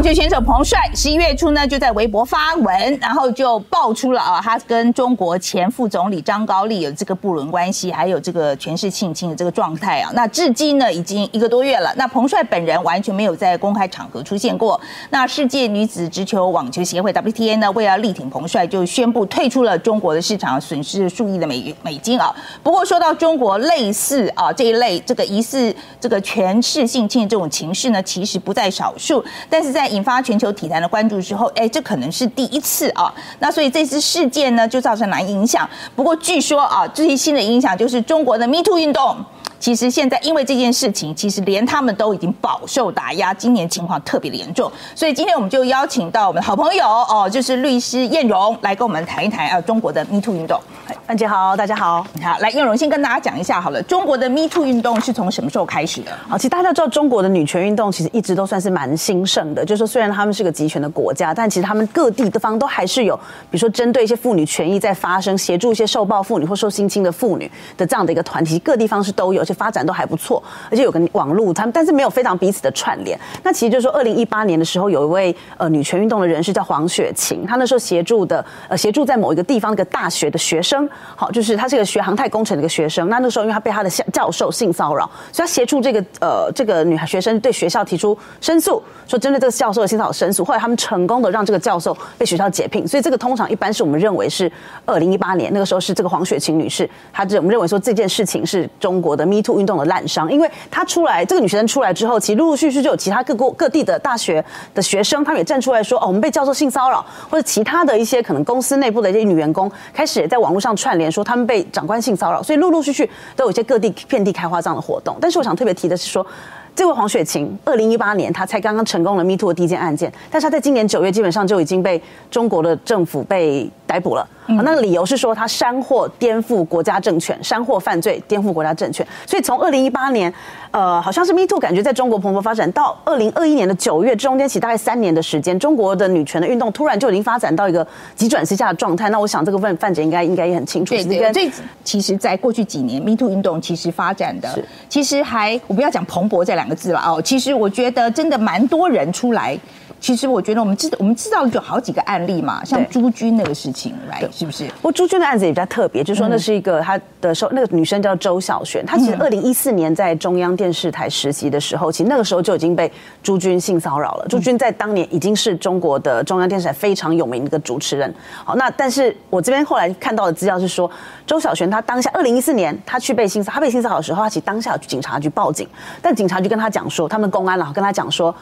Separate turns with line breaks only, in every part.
网球选手彭帅十一月初呢，就在微博发文，然后就爆出了啊，他跟中国前副总理张高丽有这个不伦关系，还有这个权势性侵的这个状态啊。那至今呢，已经一个多月了。那彭帅本人完全没有在公开场合出现过。那世界女子直球网球协会 WTA 呢，为了力挺彭帅，就宣布退出了中国的市场，损失数亿的美美金啊。不过说到中国类似啊这一类这个疑似这个权势性侵的这种情势呢，其实不在少数。但是在引发全球体坛的关注之后，哎，这可能是第一次啊。那所以这次事件呢，就造成哪影响？不过据说啊，最新的影响就是中国的 Me Too 运动。其实现在因为这件事情，其实连他们都已经饱受打压，今年情况特别的严重。所以今天我们就邀请到我们好朋友哦，就是律师燕荣来跟我们谈一谈啊，中国的 Me Too 运动。
范姐好，大家好，
好，来燕荣先跟大家讲一下好了，中国的 Me Too 运动是从什么时候开始的？
好，其实大家知道中国的女权运动其实一直都算是蛮兴盛的，就是说虽然他们是个集权的国家，但其实他们各地的方都还是有，比如说针对一些妇女权益在发生，协助一些受暴妇女或受性侵的妇女的这样的一个团体，各地方是都有，而且发展都还不错。而且有个网络，他们但是没有非常彼此的串联。那其实就是说，二零一八年的时候，有一位呃女权运动的人士叫黄雪晴，她那时候协助的呃协助在某一个地方一个大学的学生，好，就是她是个学航太工程的一个学生。那那时候因为她被她的教授性骚扰，所以她协助这个呃这个女孩学生对学校提出申诉，说针对这个教授的性骚扰申诉。后来他们成功的让这个教授被学校解聘。所以这个通常一般是我们认为是二零一八年那个时候是这个黄雪晴女士，她我们认为说这件事情是中国的 Me Too 运动的滥觞。因为她出来，这个女学生出来之后，其实陆陆续续就有其他各国各地的大学的学生，他们也站出来说：“哦，我们被教授性骚扰，或者其他的一些可能公司内部的一些女员工，开始也在网络上串联说他们被长官性骚扰。”所以陆陆续续都有一些各地遍地开花这样的活动。但是我想特别提的是说，这位黄雪晴，二零一八年她才刚刚成功了 Me Too 的第一件案件，但是她在今年九月基本上就已经被中国的政府被逮捕了。那个理由是说他煽惑颠覆国家政权，煽惑犯罪，颠覆国家政权。所以从二零一八年，呃，好像是 Me Too 感觉在中国蓬勃发展，到二零二一年的九月，中间起大概三年的时间，中国的女权的运动突然就已经发展到一个急转直下的状态。那我想这个问范姐应该应该也很清楚。
对对，这其实，在过去几年 Me Too 运动其实发展的，其实还我不要讲蓬勃这两个字了哦，其实我觉得真的蛮多人出来。其实我觉得我们知我们知道有好几个案例嘛，像朱军那个事情，来是不是？
不过朱军的案子也比较特别，就是说那是一个他的时候，那个女生叫周小璇，她其实二零一四年在中央电视台实习的时候，其实那个时候就已经被朱军性骚扰了。朱军在当年已经是中国的中央电视台非常有名的一个主持人。好，那但是我这边后来看到的资料是说，周小璇她当下二零一四年她去被性骚她被性骚扰的时候，她其实当下去警察局报警，但警察局跟她讲说，他们公安了跟她讲说。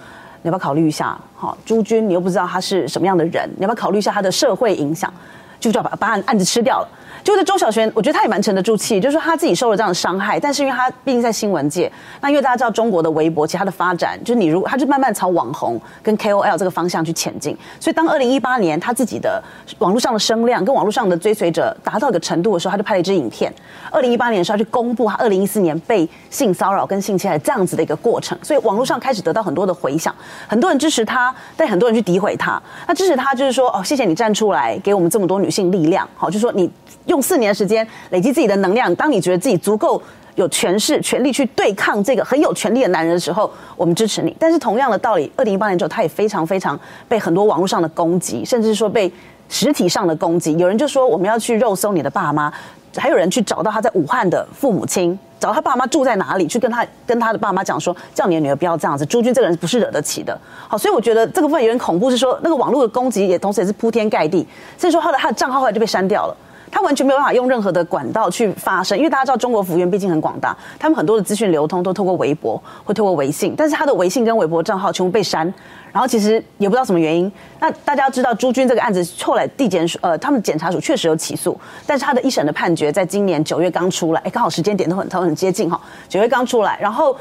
你要不要考虑一下？好，朱军，你又不知道他是什么样的人，你要不要考虑一下他的社会影响？就叫把把案案子吃掉了。就是周小璇，我觉得他也蛮沉得住气，就是说他自己受了这样的伤害，但是因为他毕竟在新闻界，那因为大家知道中国的微博，其他的发展，就是你如果他就慢慢朝网红跟 KOL 这个方向去前进，所以当二零一八年他自己的网络上的声量跟网络上的追随者达到一个程度的时候，他就拍了一支影片。二零一八年的时候，去公布他二零一四年被性骚扰跟性侵害这样子的一个过程，所以网络上开始得到很多的回响，很多人支持他，但很多人去诋毁他。那支持他就是说，哦，谢谢你站出来，给我们这么多女性力量，好，就说你。用四年时间累积自己的能量，当你觉得自己足够有权势、权力去对抗这个很有权力的男人的时候，我们支持你。但是同样的道理，二零一八年之后，他也非常非常被很多网络上的攻击，甚至说被实体上的攻击。有人就说我们要去肉搜你的爸妈，还有人去找到他在武汉的父母亲，找到他爸妈住在哪里，去跟他跟他的爸妈讲说，叫你的女儿不要这样子。朱军这个人不是惹得起的。好，所以我觉得这个部分有点恐怖，是说那个网络的攻击也同时也是铺天盖地，所以说后来他的账号后来就被删掉了。他完全没有办法用任何的管道去发声，因为大家知道中国服务员毕竟很广大，他们很多的资讯流通都透过微博或透过微信，但是他的微信跟微博账号全部被删，然后其实也不知道什么原因。那大家知道朱军这个案子后来地检署呃他们检察署确实有起诉，但是他的一审的判决在今年九月刚出来，哎，刚好时间点都很都很接近哈，九月刚出来，然后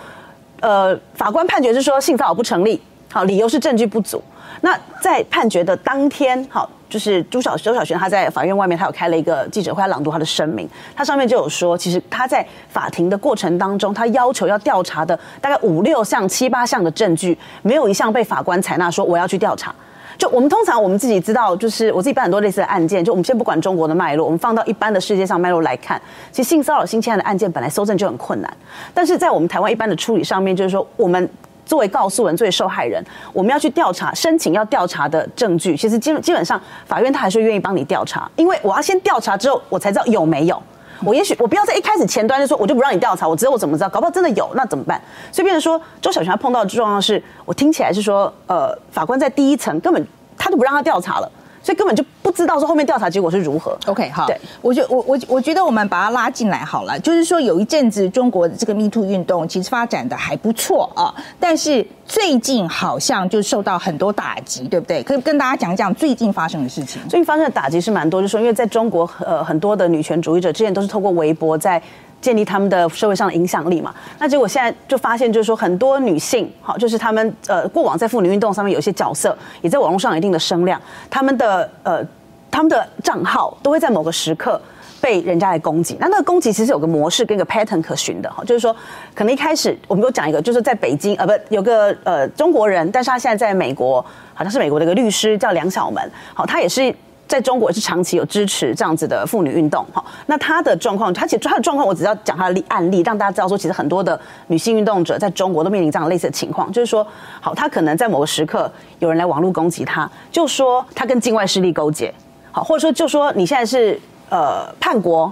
呃法官判决是说性骚扰不成立，好，理由是证据不足。那在判决的当天，好。就是朱小周小璇，他在法院外面，他有开了一个记者会，朗读他的声明。他上面就有说，其实他在法庭的过程当中，他要求要调查的大概五六项、七八项的证据，没有一项被法官采纳，说我要去调查。就我们通常我们自己知道，就是我自己办很多类似的案件。就我们先不管中国的脉络，我们放到一般的世界上脉络来看，其实性骚扰、性侵害的案件本来搜证就很困难。但是在我们台湾一般的处理上面，就是说我们。作为告诉人、作为受害人，我们要去调查、申请要调查的证据，其实基基本上法院他还是愿意帮你调查，因为我要先调查之后，我才知道有没有。我也许我不要在一开始前端就说我就不让你调查，我只有我怎么知道？搞不好真的有，那怎么办？所以变成说，周小璇碰到的状况是，我听起来是说，呃，法官在第一层根本他就不让他调查了。所以根本就不知道说后面调查结果是如何。
OK，好，对我觉我我我觉得我们把它拉进来好了，就是说有一阵子中国的这个 Me Too 运动其实发展的还不错啊，但是最近好像就受到很多打击，对不对？可以跟大家讲讲最近发生的事情。
最近发生的打击是蛮多，就是说因为在中国呃很多的女权主义者之前都是透过微博在。建立他们的社会上的影响力嘛？那结果现在就发现，就是说很多女性，好，就是他们呃过往在妇女运动上面有一些角色，也在网络上有一定的声量，他们的呃他们的账号都会在某个时刻被人家来攻击。那那个攻击其实有个模式跟一个 pattern 可循的哈，就是说可能一开始我们都讲一个，就是在北京呃不有个呃中国人，但是他现在在美国，好像是美国的一个律师叫梁晓门，好，他也是。在中国是长期有支持这样子的妇女运动，哈，那她的状况，她其实她的状况，我只要讲她的例案例，让大家知道说，其实很多的女性运动者在中国都面临这样类似的情况，就是说，好，她可能在某个时刻有人来网络攻击她，就说她跟境外势力勾结，好，或者说就说你现在是呃叛国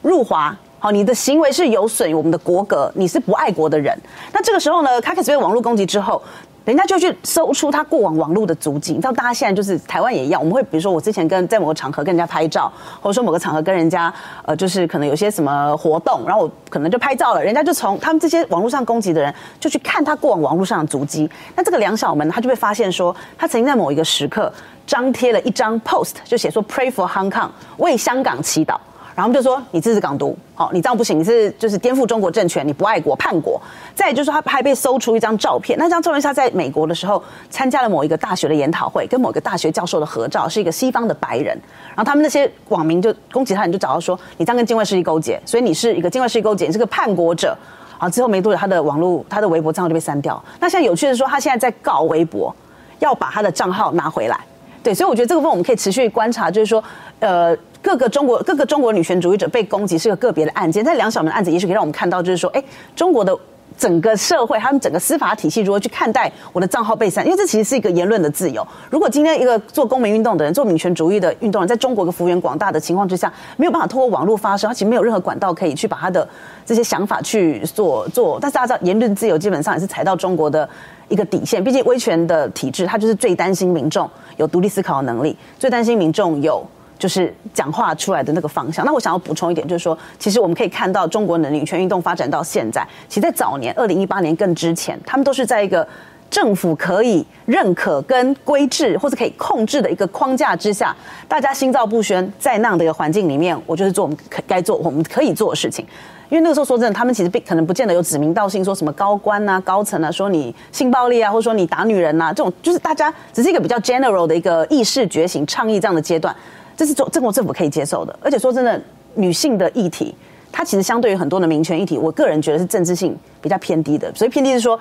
入华，好，你的行为是有损于我们的国格，你是不爱国的人，那这个时候呢，她开始被网络攻击之后。人家就去搜出他过往网络的足迹，你知道，大家现在就是台湾也一样，我们会比如说我之前跟在某个场合跟人家拍照，或者说某个场合跟人家呃，就是可能有些什么活动，然后我可能就拍照了，人家就从他们这些网络上攻击的人就去看他过往网络上的足迹，那这个梁小门他就会发现说，他曾经在某一个时刻张贴了一张 post，就写说 Pray for Hong Kong，为香港祈祷。然后就说你支持港独，好，你这样不行，你是就是颠覆中国政权，你不爱国叛国。再就是他还被搜出一张照片，那张照片他在美国的时候参加了某一个大学的研讨会，跟某个大学教授的合照，是一个西方的白人。然后他们那些网民就攻击他，你就找到说你这样跟境外势力勾结，所以你是一个境外势力勾结，你是个叛国者。啊，之后没多久他的网络他的微博账号就被删掉。那现在有趣的是说，他现在在告微博，要把他的账号拿回来。对，所以我觉得这个部分我们可以持续观察，就是说，呃。各个中国各个中国女权主义者被攻击是个个别的案件，但梁小门案子也许可以让我们看到，就是说，哎，中国的整个社会，他们整个司法体系如何去看待我的账号被删？因为这其实是一个言论的自由。如果今天一个做公民运动的人，做女权主义的运动人，在中国的幅员广大的情况之下，没有办法通过网络发声，他其实没有任何管道可以去把他的这些想法去做做。但是大家知道，言论自由基本上也是踩到中国的一个底线。毕竟威权的体制，他就是最担心民众有独立思考的能力，最担心民众有。就是讲话出来的那个方向。那我想要补充一点，就是说，其实我们可以看到中国的女权运动发展到现在，其实在早年，二零一八年更之前，他们都是在一个政府可以认可跟规制或者可以控制的一个框架之下，大家心照不宣，在那样的一个环境里面，我就是做我们可该做我们可以做的事情。因为那个时候说真的，他们其实并可能不见得有指名道姓说什么高官啊、高层啊，说你性暴力啊，或者说你打女人呐，这种就是大家只是一个比较 general 的一个意识觉醒、倡议这样的阶段。这是中中国政府可以接受的，而且说真的，女性的议题，它其实相对于很多的民权议题，我个人觉得是政治性比较偏低的。所以偏低是说，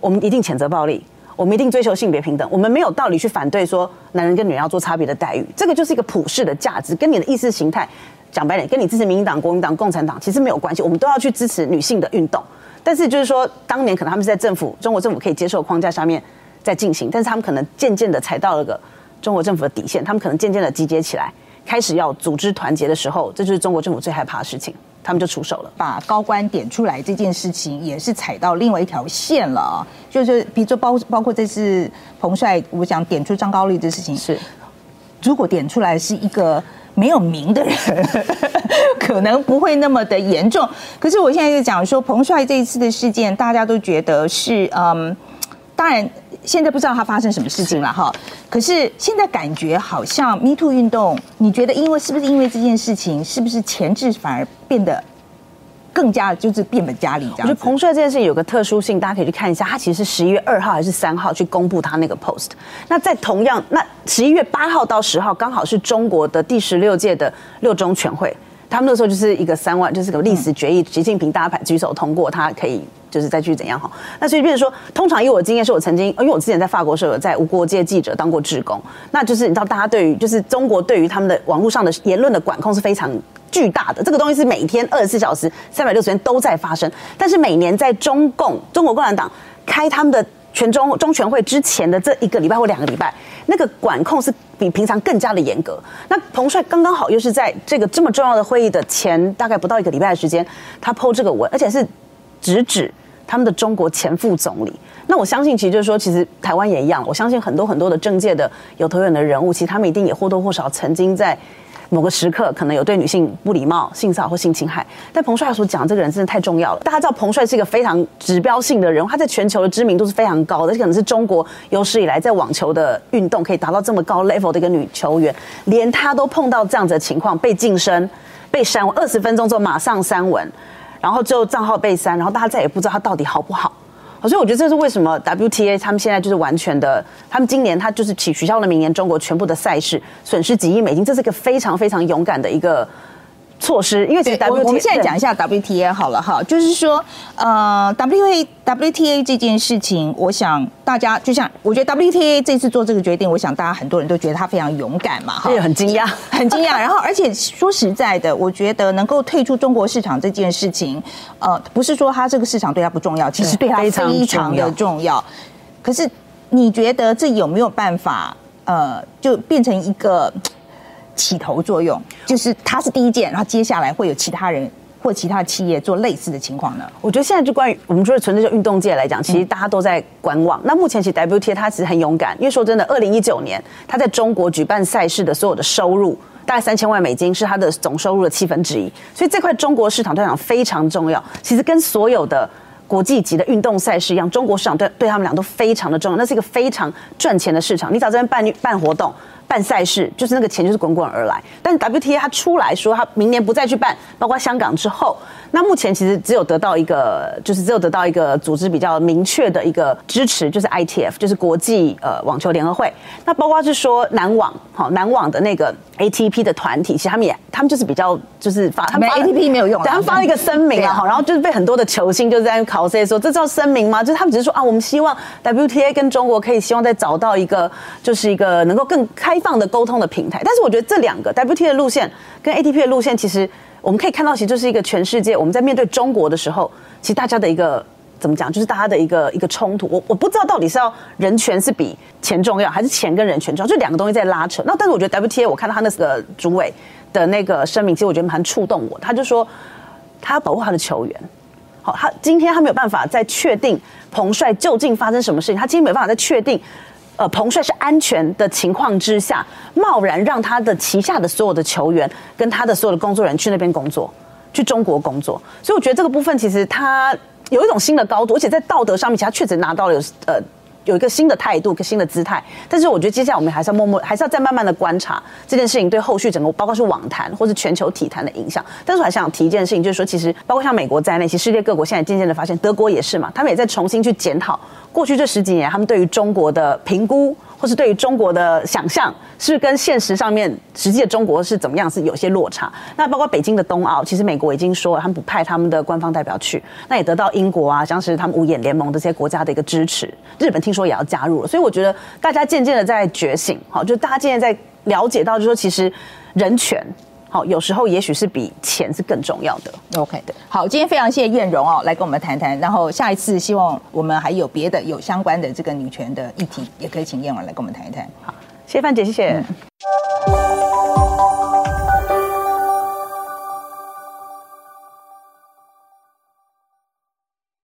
我们一定谴责暴力，我们一定追求性别平等，我们没有道理去反对说男人跟女人要做差别的待遇。这个就是一个普世的价值，跟你的意识形态讲白点，跟你支持民进党、国民党、共产党其实没有关系。我们都要去支持女性的运动，但是就是说，当年可能他们是在政府中国政府可以接受的框架下面在进行，但是他们可能渐渐的踩到了个。中国政府的底线，他们可能渐渐的集结起来，开始要组织团结的时候，这就是中国政府最害怕的事情，他们就出手了。
把高官点出来这件事情，也是踩到另外一条线了啊！就是比如说包包括这次彭帅，我想点出张高丽这事情，
是
如果点出来是一个没有名的人，可能不会那么的严重。可是我现在就讲说，彭帅这一次的事件，大家都觉得是嗯，当然。现在不知道他发生什么事情了哈，可是现在感觉好像 Me Too 运动，你觉得因为是不是因为这件事情，是不是前置反而变得更加就是变本加厉这样？我觉
得彭帅这件事情有个特殊性，大家可以去看一下，他其实是十一月二号还是三号去公布他那个 post。那在同样，那十一月八号到十号刚好是中国的第十六届的六中全会，他们那时候就是一个三万，就是个历史决议，习近平大家举手通过，他可以。就是再去怎样哈？那所以，比如说，通常以我的经验，是我曾经，因为我之前在法国时候有在无国界记者当过志工，那就是你知道，大家对于就是中国对于他们的网络上的言论的管控是非常巨大的。这个东西是每天二十四小时、三百六十天都在发生。但是每年在中共中国共产党开他们的全中中全会之前的这一个礼拜或两个礼拜，那个管控是比平常更加的严格。那彭帅刚刚好又是在这个这么重要的会议的前大概不到一个礼拜的时间，他剖这个文，而且是直指他们的中国前副总理。那我相信，其实就是说，其实台湾也一样。我相信很多很多的政界的有头有脸的人物，其实他们一定也或多或少曾经在。某个时刻可能有对女性不礼貌、性骚扰或性侵害，但彭帅所讲这个人真的太重要了。大家知道彭帅是一个非常指标性的人，他在全球的知名度是非常高的，这可能是中国有史以来在网球的运动可以达到这么高 level 的一个女球员，连她都碰到这样子的情况，被晋升、被删文，二十分钟之后马上删文，然后最后账号被删，然后大家再也不知道他到底好不好。所以我觉得这是为什么 WTA 他们现在就是完全的，他们今年他就是取取消了明年中国全部的赛事，损失几亿美金，这是一个非常非常勇敢的一个。措施，因为其实
我们现在讲一下 WTA 好了哈，就是说，呃，WTA WTA 这件事情，我想大家就像我觉得 WTA 这次做这个决定，我想大家很多人都觉得他非常勇敢嘛，
哈，很惊讶，
很惊讶。然后，而且说实在的，我觉得能够退出中国市场这件事情，呃，不是说他这个市场对他不重要，其实对他非常的重要。可是，你觉得这有没有办法，呃，就变成一个？起头作用就是它是第一件，然后接下来会有其他人或其他企业做类似的情况呢？
我觉得现在就关于我们说的纯粹就运动界来讲，其实大家都在观望。那目前其实 WTA 它其实很勇敢，因为说真的，二零一九年它在中国举办赛事的所有的收入大概三千万美金，是它的总收入的七分之一。所以这块中国市场对讲非常重要。其实跟所有的国际级的运动赛事一样，中国市场对对他们俩都非常的重要。那是一个非常赚钱的市场。你找这边办办活动。办赛事就是那个钱就是滚滚而来，但是 WTA 他出来说他明年不再去办，包括香港之后，那目前其实只有得到一个，就是只有得到一个组织比较明确的一个支持，就是 ITF，就是国际呃网球联合会。那包括是说南网，好南网的那个 ATP 的团体，其实他们也他们就是比较就是发他们
ATP 没有用，
他们发了一个声明啊，好，然后就是被很多的球星就是在考 C 说这叫声明吗？就是他们只是说啊，我们希望 WTA 跟中国可以希望再找到一个就是一个能够更开。开放的沟通的平台，但是我觉得这两个 WT 的路线跟 ATP 的路线，其实我们可以看到，其实就是一个全世界我们在面对中国的时候，其实大家的一个怎么讲，就是大家的一个一个冲突。我我不知道到底是要人权是比钱重要，还是钱跟人权重要，就两个东西在拉扯。那但是我觉得 WTA 我看到他那个主委的那个声明，其实我觉得蛮触动我。他就说他要保护他的球员，好，他今天他没有办法再确定彭帅究竟发生什么事情，他今天没有办法再确定。呃，彭帅是安全的情况之下，贸然让他的旗下的所有的球员跟他的所有的工作人员去那边工作，去中国工作。所以我觉得这个部分其实他有一种新的高度，而且在道德上面，其实他确实拿到了有呃。有一个新的态度，一个新的姿态，但是我觉得接下来我们还是要默默，还是要再慢慢的观察这件事情对后续整个，包括是网坛或是全球体坛的影响。但是我还想提一件事情，就是说，其实包括像美国在内，其实世界各国现在渐渐的发现，德国也是嘛，他们也在重新去检讨过去这十几年他们对于中国的评估。或是对于中国的想象，是跟现实上面实际的中国是怎么样，是有些落差。那包括北京的冬奥，其实美国已经说了，他们不派他们的官方代表去，那也得到英国啊，像是他们五眼联盟这些国家的一个支持。日本听说也要加入了，所以我觉得大家渐渐的在觉醒，好，就大家渐渐在了解到，就是说其实人权。好，有时候也许是比钱是更重要的。
OK 的，好，今天非常谢谢燕荣哦，来跟我们谈谈。然后下一次希望我们还有别的有相关的这个女权的议题，也可以请燕荣来跟我们谈一谈。
好，谢谢范姐，谢谢。